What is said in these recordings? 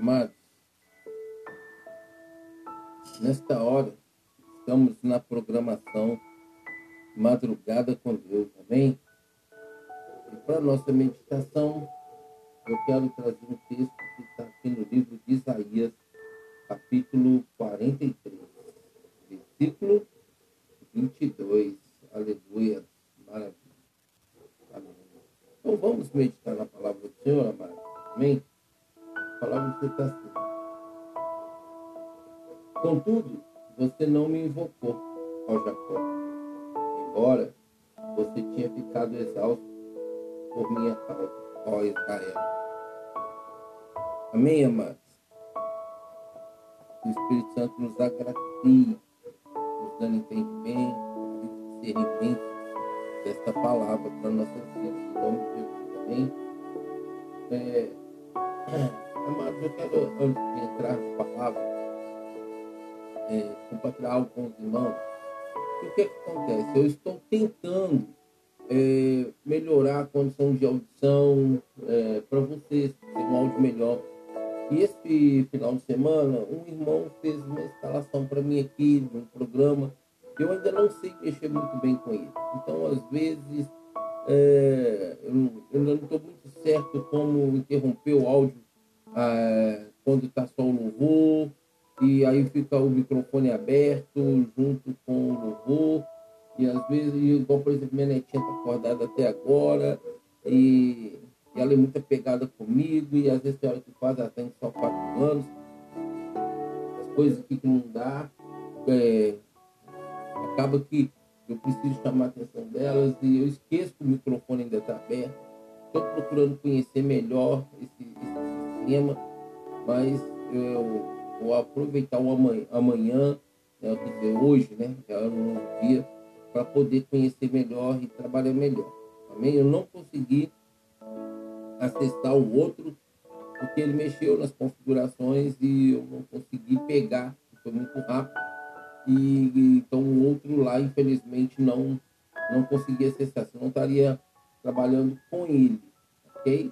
Amados, nesta hora, estamos na programação Madrugada com Deus, amém? E para nossa meditação, eu quero trazer um texto que está aqui no livro de Isaías, capítulo 43, versículo 22. Aleluia, maravilha. Aleluia. Então vamos meditar na palavra do Senhor, amado. Amém? Palavra assim. Contudo, você não me invocou, ó Jacó, embora você tinha ficado exausto por minha causa, ó Israel. Amém, amados? Que o Espírito Santo nos agracie, nos dando entendimento, discernimento desta palavra para nossas vidas, em nome de Jesus. Amém? É, amados, eu quero, antes de entrar na palavra, é, compartilhar algo com os irmãos. O que, é que acontece? Eu estou tentando é, melhorar a condição de audição é, para vocês, ter um áudio melhor. E esse final de semana, um irmão fez uma instalação para mim aqui no programa. Eu ainda não sei mexer muito bem com ele. Então, às vezes, é, eu ainda não estou muito certo como interromper o áudio é, quando está só o louvor e aí fica o microfone aberto junto com o louvor. E às vezes, igual por exemplo, minha netinha está acordada até agora e, e, ela é muito apegada comigo e às vezes tem hora que faz, ela tem só quatro anos. As coisas que não dá, é, acaba que eu preciso chamar a atenção delas e eu esqueço que o microfone ainda está aberto. Estou procurando conhecer melhor esse, esse sistema, mas eu vou aproveitar o amanhã, amanhã né, quer dizer, hoje, né, é um dia, para poder conhecer melhor e trabalhar melhor. Amém? Eu não consegui acessar o outro, porque ele mexeu nas configurações e eu não consegui pegar, foi muito rápido. E, então o outro lá, infelizmente, não, não consegui acessar, senão estaria trabalhando com ele, ok?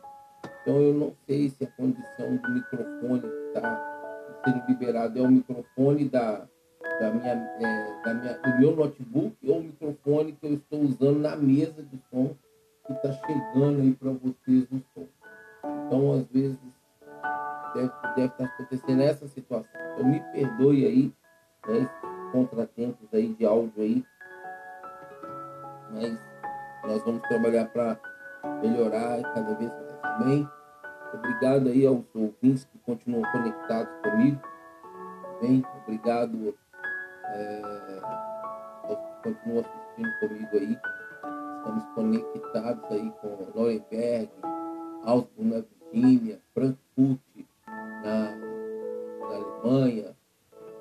Então eu não sei se a condição do microfone está sendo liberado é o microfone da, da minha, é, da minha, do meu notebook ou o microfone que eu estou usando na mesa de som que está chegando aí para vocês no som. Então, às vezes, deve, estar acontecendo essa situação. Então, me perdoe aí, né, esses contratempos aí de áudio aí, mas nós vamos trabalhar para melhorar cada vez mais. Amém? Obrigado aí aos ouvintes que continuam conectados comigo. Bem, obrigado é, aos que continuam assistindo comigo aí. Estamos conectados aí com Nuremberg, Augsburg na Virgínia, Frankfurt na, na Alemanha.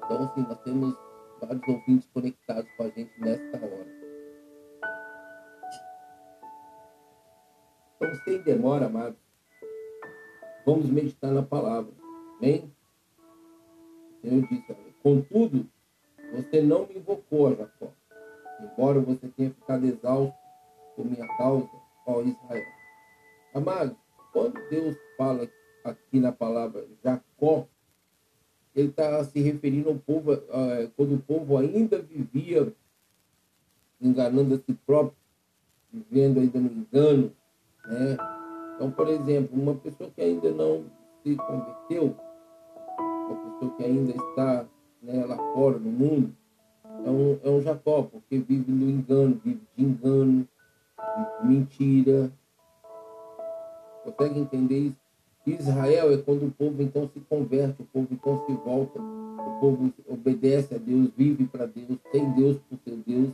Então, assim, nós temos vários ouvintes conectados com a gente nesta hora. Então, sem demora, amados, Vamos meditar na palavra. Amém? O Senhor disse, contudo, você não me invocou, Jacó, embora você tenha ficado exausto por minha causa, ó Israel. Amados, quando Deus fala aqui na palavra Jacó, ele está se referindo ao povo, quando o povo ainda vivia enganando a si próprio, vivendo ainda no engano, né? Então, por exemplo, uma pessoa que ainda não se converteu, uma pessoa que ainda está né, lá fora no mundo, é um, é um Jacó, porque vive no engano, vive de engano, vive de mentira. Consegue entender isso? Israel é quando o povo então se converte, o povo então se volta, o povo obedece a Deus, vive para Deus, tem Deus por seu Deus.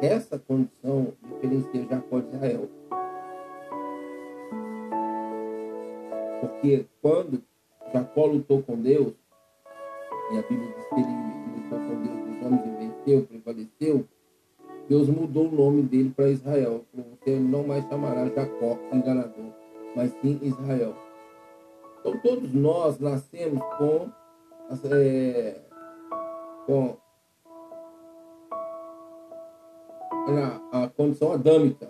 Essa condição diferencia Jacó de Israel. Porque quando Jacó lutou com Deus, e a Bíblia diz que ele lutou com Deus dos homens e venceu, prevaleceu, Deus mudou o nome dele para Israel. Você não mais chamará Jacó, enganador, mas sim Israel. Então todos nós nascemos com, é, com a, a condição adâmica.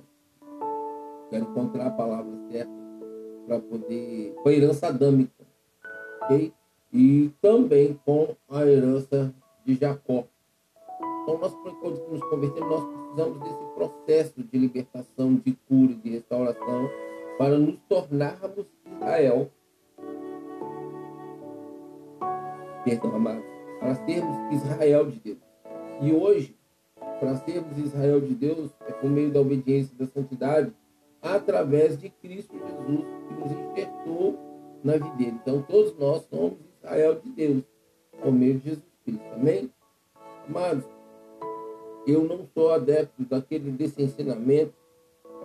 Quero encontrar a palavra certa para poder. com a herança adâmica. ok? E também com a herança de Jacó. Então, nós, quando nos convertemos, nós precisamos desse processo de libertação, de cura, de restauração, para nos tornarmos Israel. Perdão, amado. Para sermos Israel de Deus. E hoje, para sermos Israel de Deus, é por meio da obediência e da santidade, através de Cristo Jesus, nos enxertou na videira. Então, todos nós somos Israel de Deus, por meio de Jesus Cristo. Amém? Amados, eu não sou adepto daquele desse ensinamento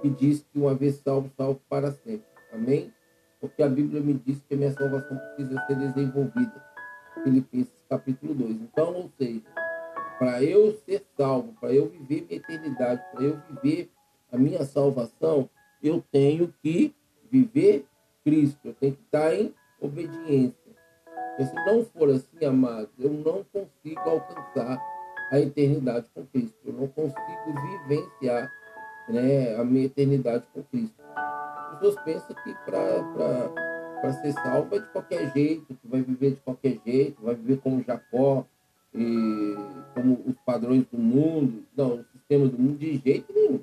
que diz que uma vez salvo, salvo para sempre. Amém? Porque a Bíblia me diz que a minha salvação precisa ser desenvolvida. Filipenses capítulo 2. Então, ou seja, para eu ser salvo, para eu viver minha eternidade, para eu viver a minha salvação, eu tenho que viver Cristo, eu tenho que estar em obediência. Porque se não for assim, amado, eu não consigo alcançar a eternidade com Cristo. Eu não consigo vivenciar né, a minha eternidade com Cristo. As pessoas pensam que para ser salvo é de qualquer jeito, que vai viver de qualquer jeito, vai viver como Jacó, e como os padrões do mundo, não, o sistema do mundo, de jeito nenhum.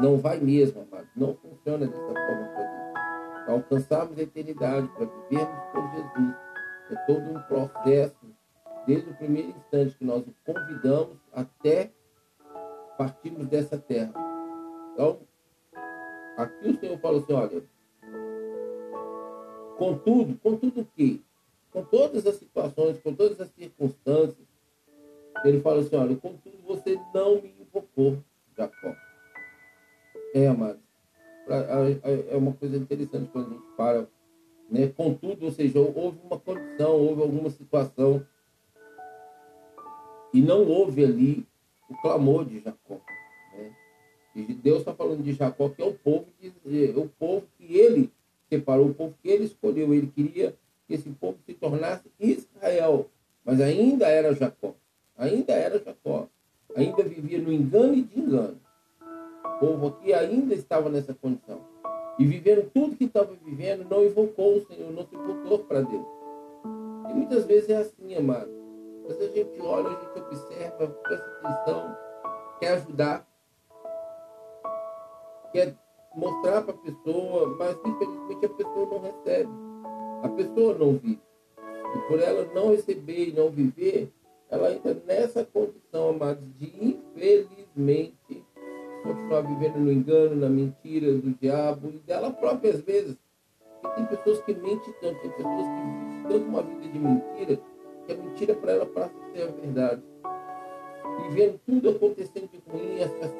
Não vai mesmo, amado. Não funciona dessa forma alcançarmos a eternidade, para vivermos com Jesus, é todo um processo desde o primeiro instante que nós o convidamos até partirmos dessa terra. Então, aqui o Senhor fala assim, olha, contudo, contudo o quê? Com todas as situações, com todas as circunstâncias, ele fala assim, olha, contudo você não me invocou, Jacó. É, amado. É uma coisa interessante quando a gente para, né? Contudo, ou seja, houve uma condição, houve alguma situação e não houve ali o clamor de Jacó. Né? E Deus está falando de Jacó, que é o povo, que, é o povo que ele separou, o povo que ele escolheu. Ele queria que esse povo se tornasse Israel, mas ainda era Jacó. Ainda era Jacó. Ainda vivia no engano e de engano. Povo aqui ainda estava nessa condição. E vivendo tudo que estava vivendo, não invocou o Senhor, não se voltou para Deus. E muitas vezes é assim, amado. Mas a gente olha, a gente observa, presta atenção, quer ajudar, quer mostrar para a pessoa, mas infelizmente a pessoa não recebe. A pessoa não vive. E por ela não receber e não viver, ela entra nessa condição, amados, de infelizmente continuar vivendo no engano, na mentira do diabo e dela própria às vezes. Porque tem pessoas que mentem tanto, tem pessoas que vivem tanto uma vida de mentira que a mentira para ela passa a ser a verdade. E vendo tudo acontecendo de ruim, as pessoas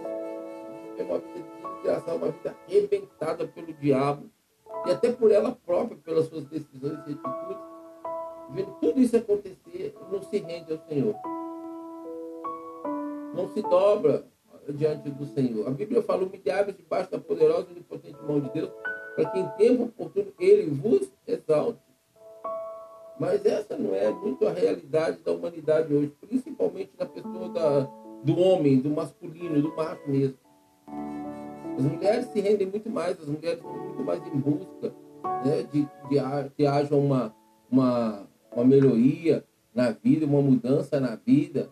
vivem uma vida desgraçada, uma vida arrebentada pelo diabo, e até por ela própria, pelas suas decisões e atitudes, vendo tudo isso acontecer, não se rende ao Senhor. Não se dobra diante do Senhor. A Bíblia fala, humilháveis debaixo da poderosa e onipotente mão de Deus, para que em tempo oportuno ele vos exalte. Mas essa não é muito a realidade da humanidade hoje, principalmente na pessoa da, do homem, do masculino, do macho mesmo. As mulheres se rendem muito mais, as mulheres estão muito mais em busca né, de, de que haja uma, uma, uma melhoria na vida, uma mudança na vida,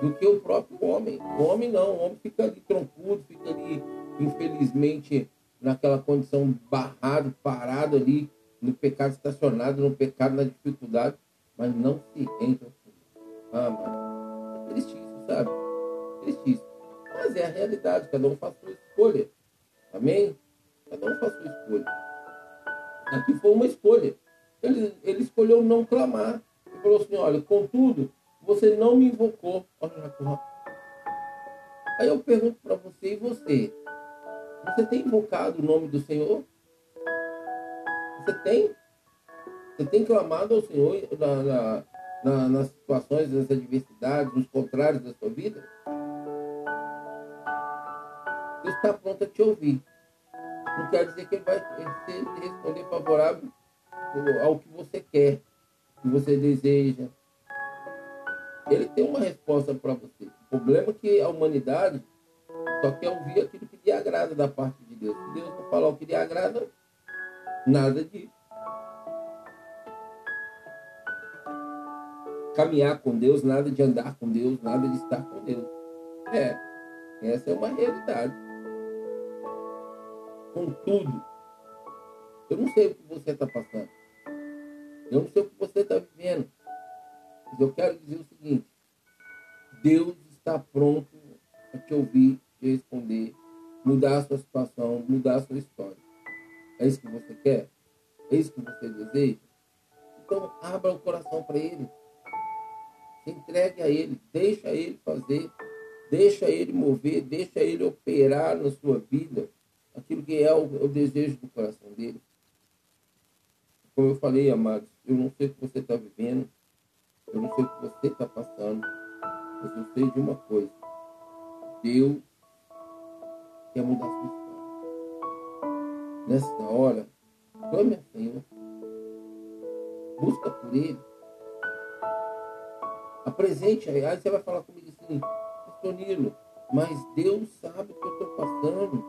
do que o próprio homem. O homem não, o homem fica ali troncudo, fica ali, infelizmente, naquela condição barrado, parado ali, no pecado estacionado, no pecado, na dificuldade, mas não se Senhor. Ah, mano, é tristíssimo, sabe? Tristíssimo. Mas é a realidade, cada um faz sua escolha. Amém? Cada um faz sua escolha. Aqui foi uma escolha. Ele, ele escolheu não clamar. Ele falou assim, olha, contudo, você não me invocou. Aí eu pergunto para você, e você? Você tem invocado o nome do Senhor? Você tem? Você tem clamado ao Senhor na, na, na, nas situações, nas adversidades, nos contrários da sua vida? Deus está pronto a te ouvir. Não quer dizer que ele vai responder favorável ao que você quer, que você deseja. Ele tem uma resposta para você. O problema é que a humanidade só quer ouvir aquilo que lhe agrada da parte de Deus. Se Deus não falar o que lhe agrada, Nada disso. caminhar com Deus, nada de andar com Deus, nada de estar com Deus. É, essa é uma realidade. Contudo, eu não sei o que você está passando. Eu não sei o que você está vivendo. Mas eu quero dizer o seguinte: Deus está pronto a te ouvir, te responder, mudar a sua situação, mudar a sua história. É isso que você quer? É isso que você deseja? Então, abra o coração para Ele. Entregue a Ele. Deixa Ele fazer. Deixa Ele mover. Deixa Ele operar na sua vida aquilo que é o, o desejo do coração dele. Como eu falei, amados, eu não sei o que você está vivendo. Eu não sei o que você está passando. Mas eu sei de uma coisa. Deus quer mudar sua história. Nessa hora, clame a Senhor. Busca por Ele. Apresente aí. Aí você vai falar comigo assim, Pastor Nilo, mas Deus sabe o que eu estou passando.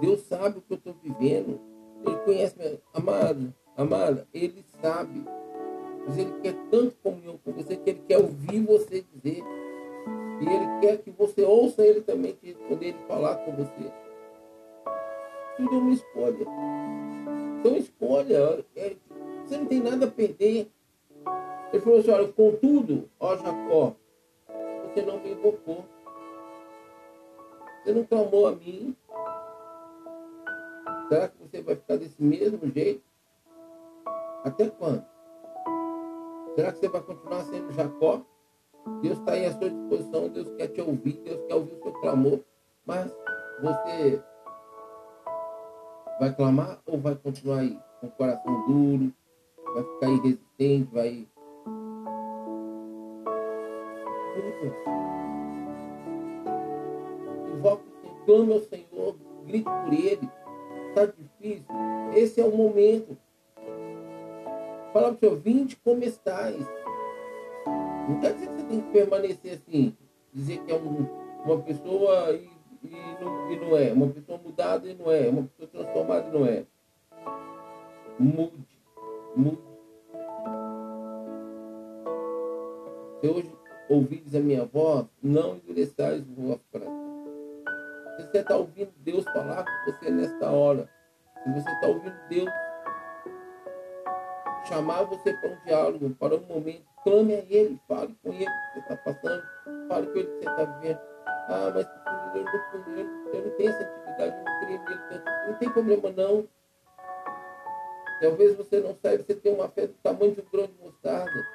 Deus sabe o que eu estou vivendo. Ele conhece, minha... amado, amada, Ele sabe. Mas Ele quer tanto comunhão ouvir você dizer. E Ele quer que você ouça Ele também te responder, Ele falar com você. Tudo é uma escolha. Então escolha. É, você não tem nada a perder. Ele falou assim, olha, contudo, ó Jacó, você não me invocou. Você não clamou a mim. Será que você vai ficar desse mesmo jeito? Até quando? Será que você vai continuar sendo Jacó? Deus está aí à sua disposição, Deus quer te ouvir, Deus quer ouvir o seu clamor, mas você vai clamar ou vai continuar aí com o coração duro, vai ficar irresistente, vai. Invoque o Senhor, clame ao Senhor, grite por Ele. Está difícil? Esse é o momento. Fala para o Senhor, vinde como estáis. Não quer dizer que tem que permanecer assim, dizer que é um, uma pessoa e, e, não, e não é, uma pessoa mudada e não é, uma pessoa transformada e não é. Mude, mude. Se hoje ouvides a minha voz, não endureçais o vosso coração. Se você está ouvindo Deus falar com você nesta hora, se você está ouvindo Deus chamar você para um diálogo, para um momento, clame a Ele, fale com Ele o que você está passando, fale com Ele o que você está vivendo. Ah, mas eu não, eu não tenho essa atividade, eu não creio nele. Não tem problema não. Talvez você não saiba, você tem uma fé do tamanho de um grão de mostarda.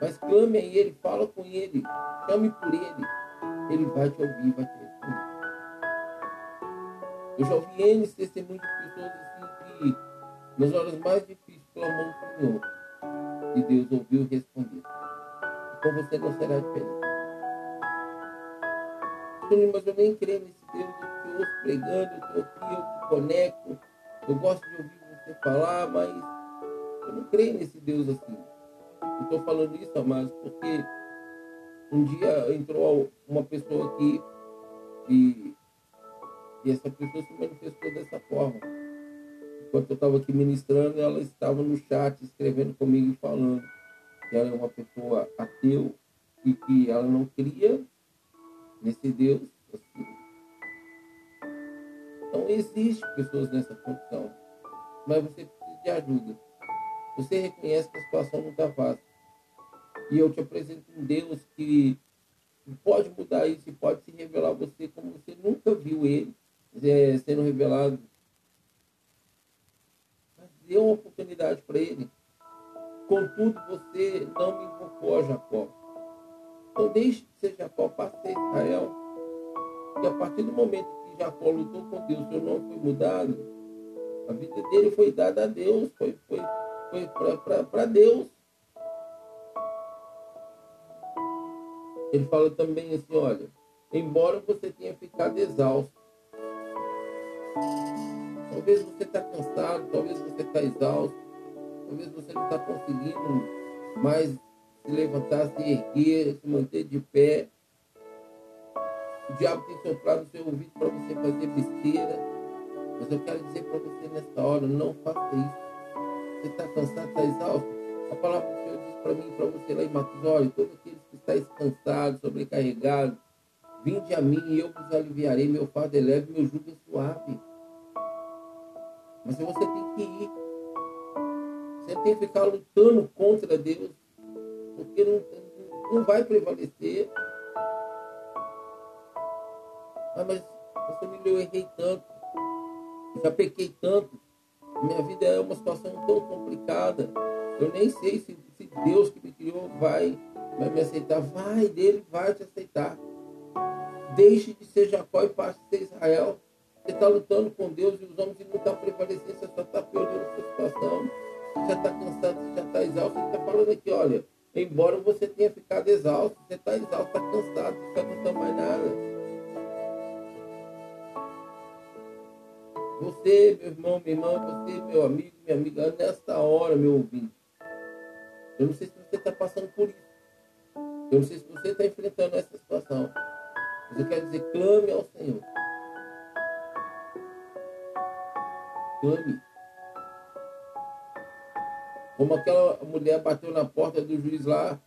Mas clame a Ele, fala com Ele, chame por Ele. Ele vai te ouvir, vai te responder. Eu já ouvi N testemunhos de pessoas assim que, nas horas mais difíceis, clamou o Senhor. E Deus ouviu e respondeu. Então você não será diferente. Mas eu nem creio nesse Deus, eu te ouço pregando, eu estou aqui, eu te conecto, eu gosto de ouvir você falar, mas eu não creio nesse Deus assim. Eu estou falando isso, amados, porque um dia entrou uma pessoa aqui e, e essa pessoa se manifestou dessa forma. Enquanto eu estava aqui ministrando, ela estava no chat escrevendo comigo e falando que ela é uma pessoa ateu e que ela não cria nesse Deus. Assim. Então, existe pessoas nessa condição, mas você precisa de ajuda. Você reconhece que a situação não está fácil. E eu te apresento um Deus que pode mudar isso e pode se revelar a você como você nunca viu ele é, sendo revelado. Dê uma oportunidade para ele. Contudo, você não me invocou a Jacó. Então deixe de ser Jacó, passe a ser Israel. E a partir do momento que Jacó lutou com Deus, seu nome foi mudado, a vida dele foi dada a Deus, foi, foi, foi para Deus. Ele fala também assim, olha, embora você tenha ficado exausto, talvez você está cansado, talvez você está exausto, talvez você não está conseguindo mais se levantar, se erguer, se manter de pé. O diabo tem soprado no seu ouvido para você fazer besteira. Mas eu quero dizer para você nesta hora, não faça isso. Você está cansado, está exausto. A palavra do Senhor diz para mim para você lá em Marcos, olha, todos aqueles que estáis cansados, sobrecarregados, vinde a mim e eu vos aliviarei, meu fardo é leve, meu jugo é suave. Mas você tem que ir. Você tem que ficar lutando contra Deus, porque não, não vai prevalecer. Ah, mas família eu errei tanto, já pequei tanto, minha vida é uma situação tão complicada. Eu nem sei se, se Deus que me criou vai, vai me aceitar. Vai, dele vai te aceitar. Deixe de ser Jacó e passe a ser Israel. Você está lutando com Deus e os homens não estão prevalecendo, você só está piorando a sua situação. Você já está cansado, você já está exausto. Você está falando aqui, olha, embora você tenha ficado exausto, você está exausto, está cansado, não está mais nada. Você, meu irmão, minha irmã, você, meu amigo, minha amiga, nesta hora, meu ouvinte. Eu não sei se você está passando por isso. Eu não sei se você está enfrentando essa situação. Mas eu quero dizer, clame ao Senhor. Como aquela mulher bateu na porta do juiz lá,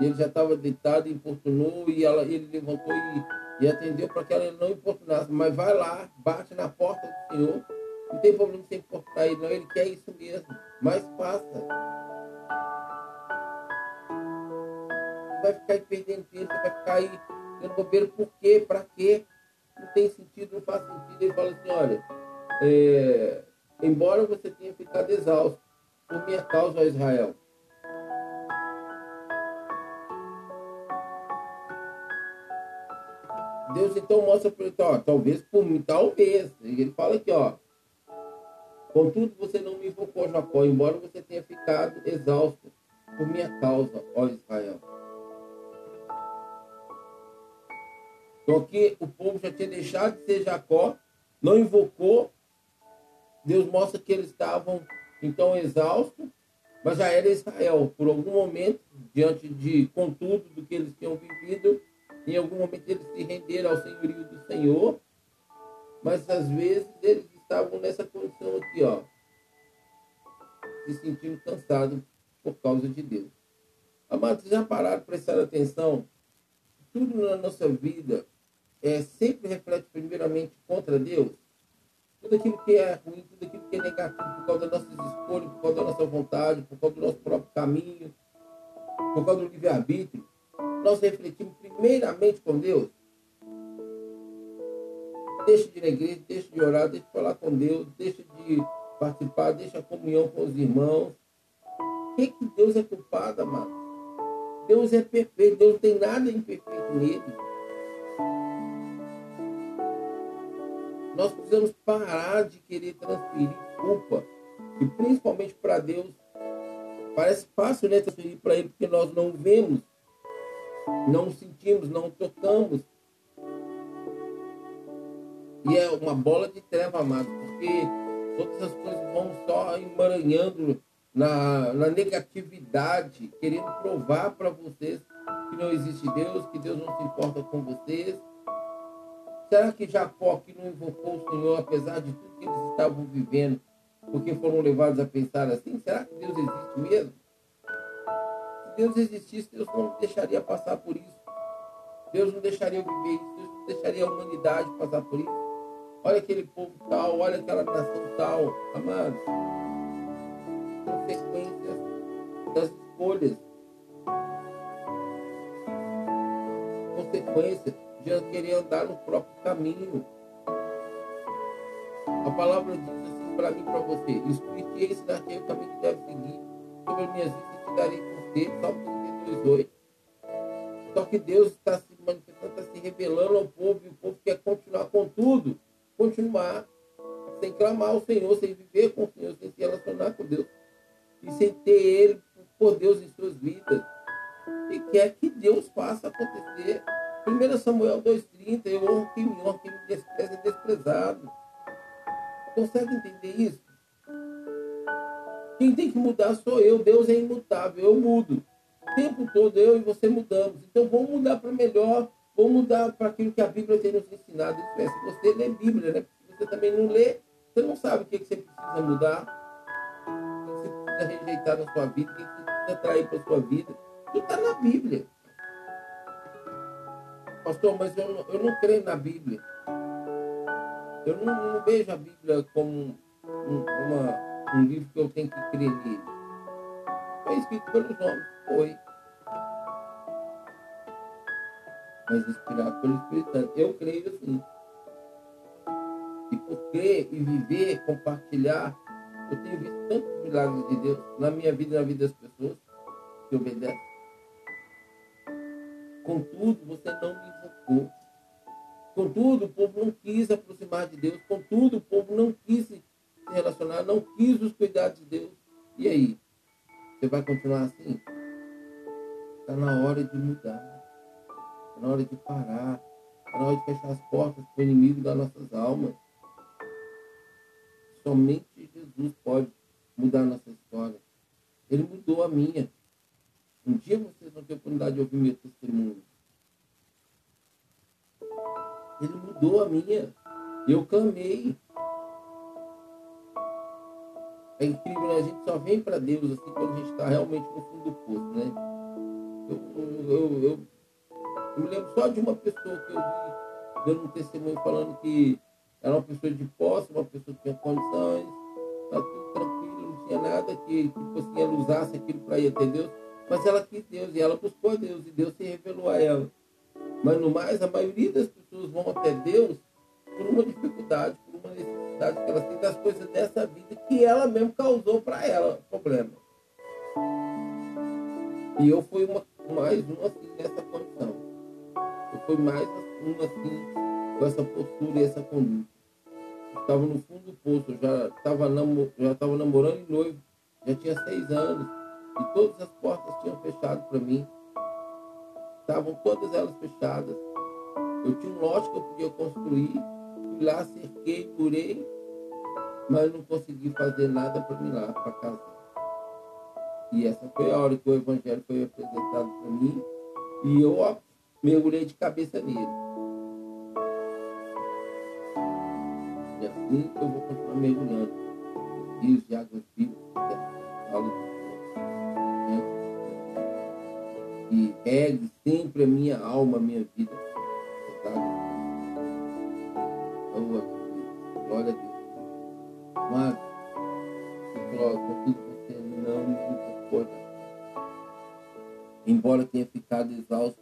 e ele já estava deitado, importunou, e ela, ele levantou e e atendeu para que ela não importunasse. Mas vai lá, bate na porta do Senhor. Não tem problema você importunar ele, não. Ele quer isso mesmo. Mas passa. Vai ficar aí perdendo tempo, vai ficar aí tendo bobeira. Por quê? Para quê? Não tem sentido, não faz sentido. Ele fala assim, olha, é, embora você tenha ficado exausto por minha causa, ó Israel, Deus então mostra para ele, ó, talvez por mim, talvez. Ele fala aqui, ó. Contudo, você não me invocou, Jacó, embora você tenha ficado exausto por minha causa, ó Israel. Então aqui o povo já tinha deixado de ser Jacó, não invocou. Deus mostra que eles estavam então exaustos, mas já era Israel. Por algum momento, diante de contudo do que eles tinham vivido, em algum momento eles se renderam ao senhorio do Senhor, mas às vezes eles estavam nessa condição aqui, ó, se sentindo cansados por causa de Deus. Amados, já pararam, prestaram atenção? Tudo na nossa vida é, sempre reflete primeiramente contra Deus. Tudo aquilo que é ruim, tudo aquilo que é negativo, por causa das nossas escolhas, por causa da nossa vontade, por causa do nosso próprio caminho, por causa do livre-arbítrio, nós refletimos primeiramente com Deus. Deixa de ir igreja, deixa de orar, deixa de falar com Deus, deixa de participar, deixa a comunhão com os irmãos. O que, que Deus é culpado, amado? Deus é perfeito, Deus não tem nada imperfeito nele. Nós precisamos parar de querer transferir culpa, e principalmente para Deus. Parece fácil, né, transferir para Ele, porque nós não vemos não sentimos, não tocamos. E é uma bola de treva, amado, porque todas as coisas vão só emaranhando na, na negatividade, querendo provar para vocês que não existe Deus, que Deus não se importa com vocês. Será que Jacó que não invocou o Senhor, apesar de tudo que eles estavam vivendo, porque foram levados a pensar assim? Será que Deus existe mesmo? Deus existisse, Deus não deixaria passar por isso. Deus não deixaria viver isso. Deus não deixaria a humanidade passar por isso. Olha aquele povo tal, olha aquela nação tal. Amados, consequências das escolhas. Consequências de querer andar no próprio caminho. A palavra diz assim para mim e para você: Instruir-te e ensinar-te o caminho que deve seguir. Sobre minhas vidas te darei dele, Salmo 32, 8. Só que Deus está se manifestando, está se revelando ao povo, e o povo quer continuar com tudo, continuar sem clamar ao Senhor, sem viver com o Senhor, sem se relacionar com Deus, e sem ter Ele por Deus em suas vidas. E quer que Deus faça acontecer. 1 Samuel 2,30, eu honro quem me honra, quem me despreza é desprezado. Consegue entender isso? Quem tem que mudar sou eu. Deus é imutável, eu mudo. O tempo todo eu e você mudamos. Então vamos mudar para melhor, vamos mudar para aquilo que a Bíblia tem nos ensinado. Se você lê Bíblia, né? Se você também não lê, você não sabe o que, que você precisa mudar, o que você precisa rejeitar na sua vida, o que você precisa atrair para sua vida. Tudo está na Bíblia. Pastor, mas eu não, eu não creio na Bíblia. Eu não, não vejo a Bíblia como um, uma, um livro que eu tenho que crer nele. Foi escrito pelos homens, foi. Mas inspirado pelo Espírito Santo. Eu creio assim. E por crer e viver, compartilhar, eu tenho visto tantos milagres de Deus na minha vida e na vida das pessoas que obedecem. Contudo, você não me invocou. Contudo, o povo não quis aproximar de Deus. Contudo, o povo não quis se relacionar, não quis os cuidados de Deus. E aí? Você vai continuar assim? Está na hora de mudar. Está na hora de parar. Está na hora de fechar as portas para o inimigo das nossas almas. Somente Jesus pode mudar a nossa história. Ele mudou a minha. Um dia vocês vão ter oportunidade de ouvir meu testemunho. Ele mudou a minha. Eu clamei. É incrível, né? A gente só vem para Deus assim quando a gente está realmente no fundo do poço, né? Eu, eu, eu, eu, me lembro só de uma pessoa que eu vi dando um testemunho falando que era uma pessoa de posse, uma pessoa que tinha condições, estava tudo tranquilo, não tinha nada que, tipo assim, ela usasse aquilo para ir até Deus. Mas ela quis Deus e ela buscou Deus e Deus se revelou a ela. Mas no mais, a maioria das pessoas vão até Deus por uma dificuldade, por uma necessidade que ela tem das coisas dessa vida que ela mesmo causou para ela problema. E eu fui uma, mais um assim nessa condição. Eu fui mais um assim com essa postura e essa conduta. Estava no fundo do poço, já estava namor, namorando e noivo, já tinha seis anos e todas as portas tinham fechado para mim. Estavam todas elas fechadas. Eu tinha um lote que eu podia construir. Fui lá, cerquei, curei, mas não consegui fazer nada para mim lá, para casar. E essa foi a hora que o evangelho foi apresentado para mim. E eu ó, mergulhei de cabeça nele. E assim eu vou continuar mergulhando. Rios de águas vivas. e regue sempre a minha alma, a minha vida. Oh, glória a Deus. Mas, contudo, você não me importa. Embora tenha ficado exausto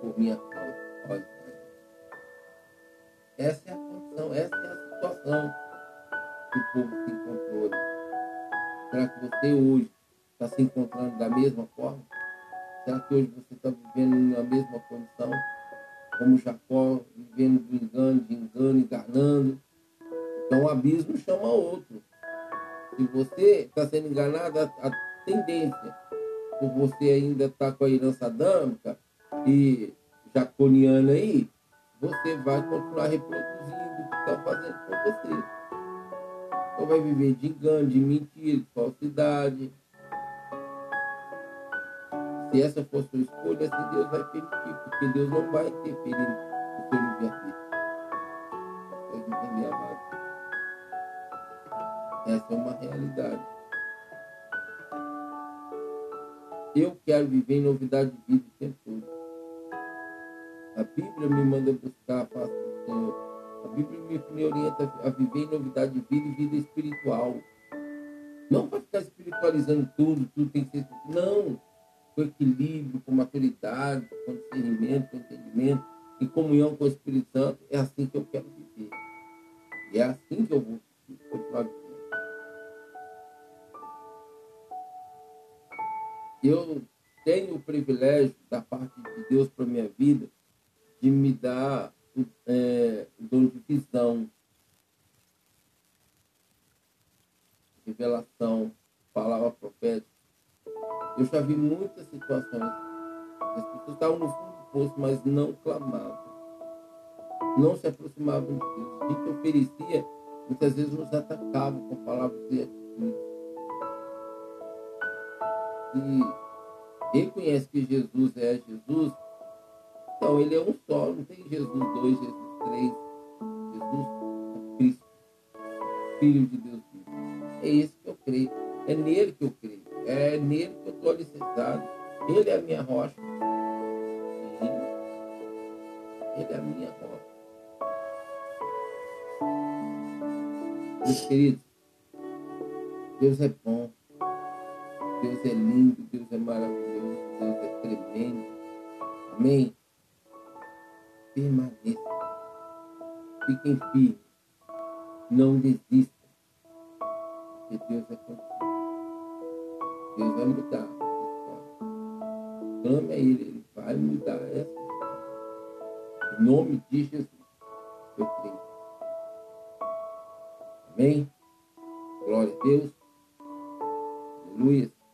por minha. Olha, essa é a condição, essa é a situação que o povo se encontrou. Será que você hoje está se encontrando da mesma forma? Será que hoje você está vivendo na mesma condição? Como Jacó, vivendo do engano, de engano, enganando. Então o abismo chama outro. Se você está sendo enganado, a, tendência, por você ainda estar tá com a herança adâmica e jaconiana aí, você vai continuar reproduzindo o que estão fazendo com você. Então vai viver de engano, de mentira, de falsidade. Se essa for sua escolha, assim Deus vai permitir, porque Deus não vai interferir no seu livre-arbítrio. Pode entender, amado? Essa é uma realidade. Eu quero viver em novidade de vida o tempo todo. A Bíblia me manda buscar a face do Senhor. A Bíblia me, me orienta a viver em novidade de vida e vida espiritual. Não para ficar espiritualizando tudo, tudo tem que ser. Não com equilíbrio, com maturidade, com discernimento, com entendimento, em comunhão com o Espírito Santo, é assim que eu quero viver. E é assim que eu vou continuar vivendo. Eu tenho o privilégio da parte de Deus para minha vida de me dar é, dom de visão, revelação, palavra profética eu já vi muitas situações. As pessoas estavam no fundo do poço, mas não clamavam. Não se aproximavam de Deus. A gente oferecia, muitas vezes nos atacavam com palavras e atitudes. E reconhece que Jesus é Jesus, então ele é um só, não tem Jesus dois, Jesus três. Jesus Cristo, Filho de Deus. É isso que eu creio. É nele que eu creio. É nele que alicerçado. Ele é a minha rocha. Sim. Ele é a minha rocha. Meus queridos, Deus é bom. Deus é lindo. Deus é maravilhoso. Deus é tremendo. Amém? Permaneça. Fiquem firmes. Não desistam. Porque Deus é contigo. Deus vai mudar Clame a Ele, Ele vai mudar essa. Em nome de Jesus, eu creio. Amém? Glória a Deus. Aleluia.